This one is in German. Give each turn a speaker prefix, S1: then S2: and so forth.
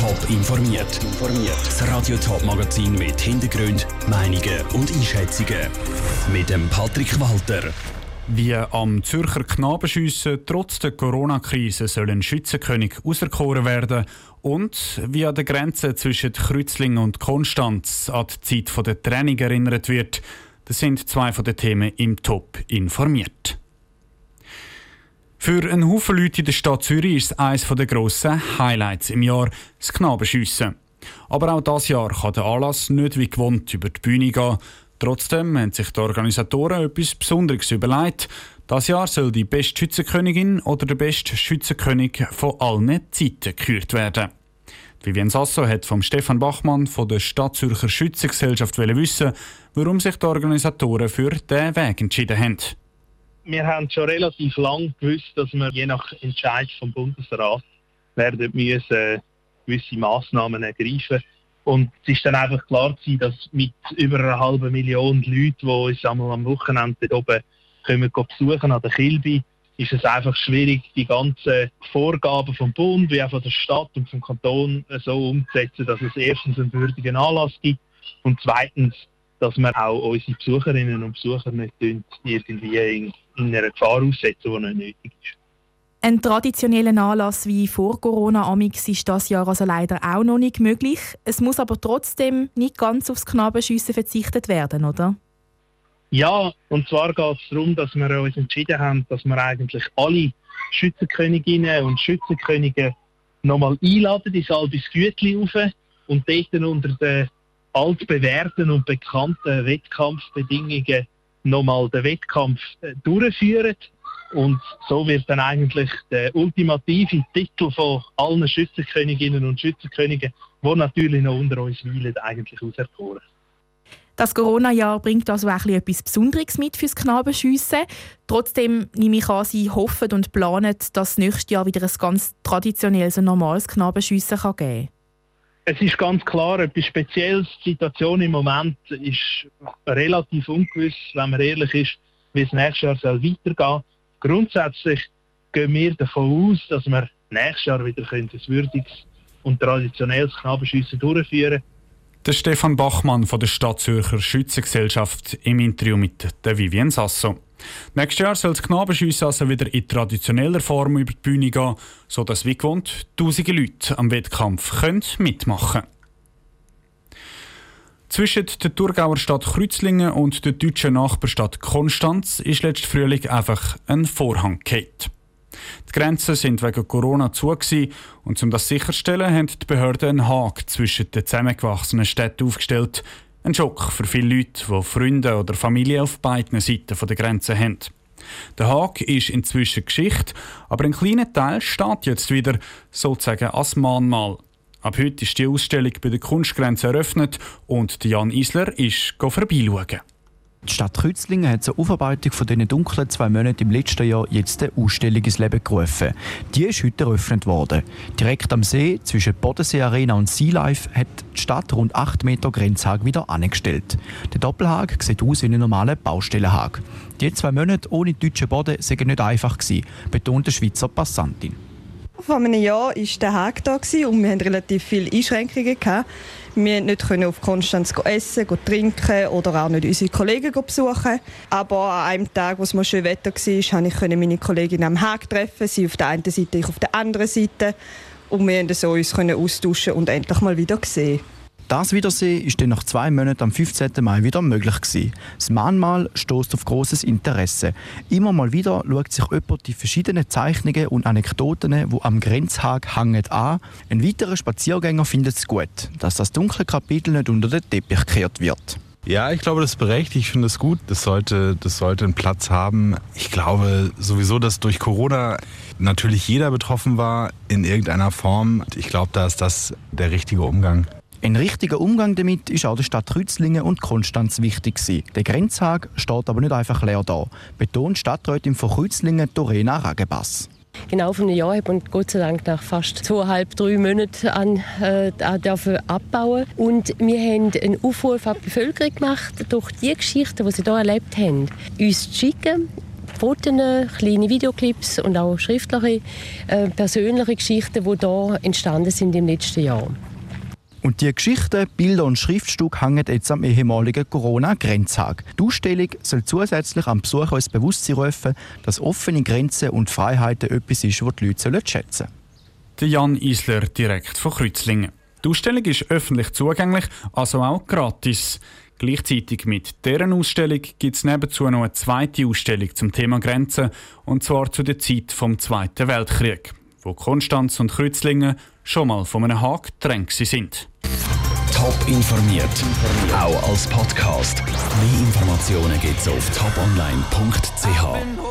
S1: Top informiert. Das Radio Top Magazin mit Hintergrund, Meinungen und Einschätzungen mit dem Patrick Walter.
S2: Wie am Zürcher Knabenschiessen trotz der Corona-Krise soll ein Schützenkönig auserkoren werden und wie an der Grenze zwischen Kreuzlingen und Konstanz an die Zeit der Training erinnert wird, das sind zwei von den Themen im Top informiert. Für einen Haufen Leute in der Stadt Zürich ist es eines der grossen Highlights im Jahr, das Knabenschiessen. Aber auch dieses Jahr kann der Anlass nicht wie gewohnt über die Bühne gehen. Trotzdem haben sich die Organisatoren etwas Besonderes überlegt. Das Jahr soll die beste Schützenkönigin oder der beste Schützenkönig von allen Zeiten gekürt werden. Vivian Sasso hat vom Stefan Bachmann von der Stadt Zürcher Schützengesellschaft wissen, warum sich die Organisatoren für diesen Weg entschieden haben
S3: wir haben schon relativ lang gewusst, dass wir je nach Entscheid vom Bundesrat werden müssen äh, gewisse Massnahmen ergreifen. Und es ist dann einfach klar gewesen, dass mit über einer halben Million Leuten, die uns einmal am Wochenende oben kommen, besuchen an der Kilby, ist es einfach schwierig, die ganzen Vorgaben vom Bund wie auch von der Stadt und vom Kanton so umzusetzen, dass es erstens einen würdigen Anlass gibt und zweitens, dass wir auch unsere Besucherinnen und Besucher nicht irgendwie in in einer Gefahr aussetzen, die nicht nötig ist.
S4: Ein traditioneller Anlass wie vor Corona Amix ist das Jahr also leider auch noch nicht möglich. Es muss aber trotzdem nicht ganz aufs Knabenschiessen verzichtet werden, oder?
S3: Ja, und zwar geht es darum, dass wir uns entschieden haben, dass wir eigentlich alle Schützenköniginnen und Schützenkönige nochmal einladen ins Albis Gütli rauf und dort unter den altbewährten und bekannten Wettkampfbedingungen nochmal den Wettkampf äh, durchführen. Und so wird dann eigentlich der ultimative Titel von allen Schützenköniginnen und Schützenkönigen, die natürlich noch unter uns weilen, eigentlich auserkoren.
S4: Das Corona-Jahr bringt also auch etwas Besonderes mit fürs Knabenschiessen. Trotzdem nehme ich an, Sie hoffen und planen, dass nächstes Jahr wieder ein ganz traditionelles und normales Knabenschiessen geben kann.
S3: Es ist ganz klar etwas Spezielles. Die Situation im Moment ist relativ ungewiss, wenn man ehrlich ist, wie es nächstes Jahr soll weitergehen soll. Grundsätzlich gehen wir davon aus, dass wir nächstes Jahr wieder ein würdiges und traditionelles Knabenschiessen durchführen
S2: der Stefan Bachmann von der Stadt Zürcher Schützengesellschaft im Interview mit der Vivienne Sasso. Nächstes Jahr soll das Knabenschiessen also wieder in traditioneller Form über die Bühne gehen, sodass wie gewohnt tausende Leute am Wettkampf können mitmachen können. Zwischen der Thurgauer Stadt Kreuzlingen und der deutschen Nachbarstadt Konstanz ist letztes Frühling einfach ein Vorhang gefallen. Die Grenzen sind wegen Corona zu und um das sicherzustellen, haben die Behörden einen Haken zwischen den zusammengewachsenen Städten aufgestellt, ein Schock für viele Leute, die Freunde oder Familie auf beiden Seiten der Grenze haben. Der Haag ist inzwischen Geschichte, aber ein kleiner Teil steht jetzt wieder sozusagen als Mahnmal. Ab heute ist die Ausstellung bei der Kunstgrenze eröffnet und Jan Isler ist vorbeischauen.
S5: Die Stadt Kreuzlingen hat zur Aufarbeitung von diesen dunklen zwei Monaten im letzten Jahr jetzt eine Ausstellung ins Leben gerufen. Die ist heute eröffnet worden. Direkt am See, zwischen Bodensee Arena und Sea Life, hat die Stadt rund 8 Meter Grenzhag wieder angestellt. Der Doppelhag sieht aus wie ein normaler Baustellenhag. Die zwei Monate ohne deutschen Boden seien nicht einfach gewesen, betont die Schweizer Passantin.
S6: Vor einem Jahr war der Hag da und wir hatten relativ viele Einschränkungen. Wir konnten nicht auf Konstanz essen, trinken oder auch nicht unsere Kollegen besuchen. Aber an einem Tag, wo es mal schön Wetter war, konnte ich meine Kollegin am Hag treffen. Sie auf der einen Seite, ich auf der anderen Seite. Und wir konnten so uns austauschen und endlich mal wieder sehen.
S5: Das Wiedersehen ist dann nach zwei Monaten am 15. Mai wieder möglich gewesen. Das Mahnmal stößt auf großes Interesse. Immer mal wieder schaut sich jemand die verschiedenen Zeichnungen und Anekdoten, die am Grenzhag hängen, an. Ein weiterer Spaziergänger findet es gut, dass das dunkle Kapitel nicht unter den Teppich gekehrt wird.
S7: Ja, ich glaube, das ist berechtigt. Ich finde es gut. Das sollte, das sollte einen Platz haben. Ich glaube sowieso, dass durch Corona natürlich jeder betroffen war in irgendeiner Form. Ich glaube, da ist das der richtige Umgang.
S5: Ein richtiger Umgang damit ist auch der Stadt Rützlingen und Konstanz wichtig gewesen. Der Grenzhag steht aber nicht einfach leer da, betont Stadträtin von Rützlingen Dorena Ragebass.
S8: Genau von einem Jahr hat man Gott sei Dank nach fast zweieinhalb, drei Monaten an, äh, abbauen. Und wir haben einen Aufruf an die Bevölkerung gemacht, durch die Geschichten, die sie hier erlebt haben, uns zu schicken Fotos, kleine Videoclips und auch schriftliche, äh, persönliche Geschichten, die hier entstanden sind im letzten Jahr.
S5: Und die Geschichten, Bilder und Schriftstücke hängen jetzt am ehemaligen Corona-Grenzhag. Die Ausstellung soll zusätzlich am Besucher ins Bewusstsein rufen, dass offene Grenzen und Freiheiten etwas ist, was die Leute schätzen sollen.
S2: Der Jan Isler direkt von Kreuzlingen. Die Ausstellung ist öffentlich zugänglich, also auch gratis. Gleichzeitig mit deren Ausstellung gibt es nebenzu noch eine zweite Ausstellung zum Thema Grenzen, und zwar zu der Zeit vom Zweiten Weltkrieg, wo Konstanz und Kreuzlingen schon mal von einem Haag getrennt sind.
S1: Top informiert, auch als Podcast. Mehr Informationen gibt es auf toponline.ch.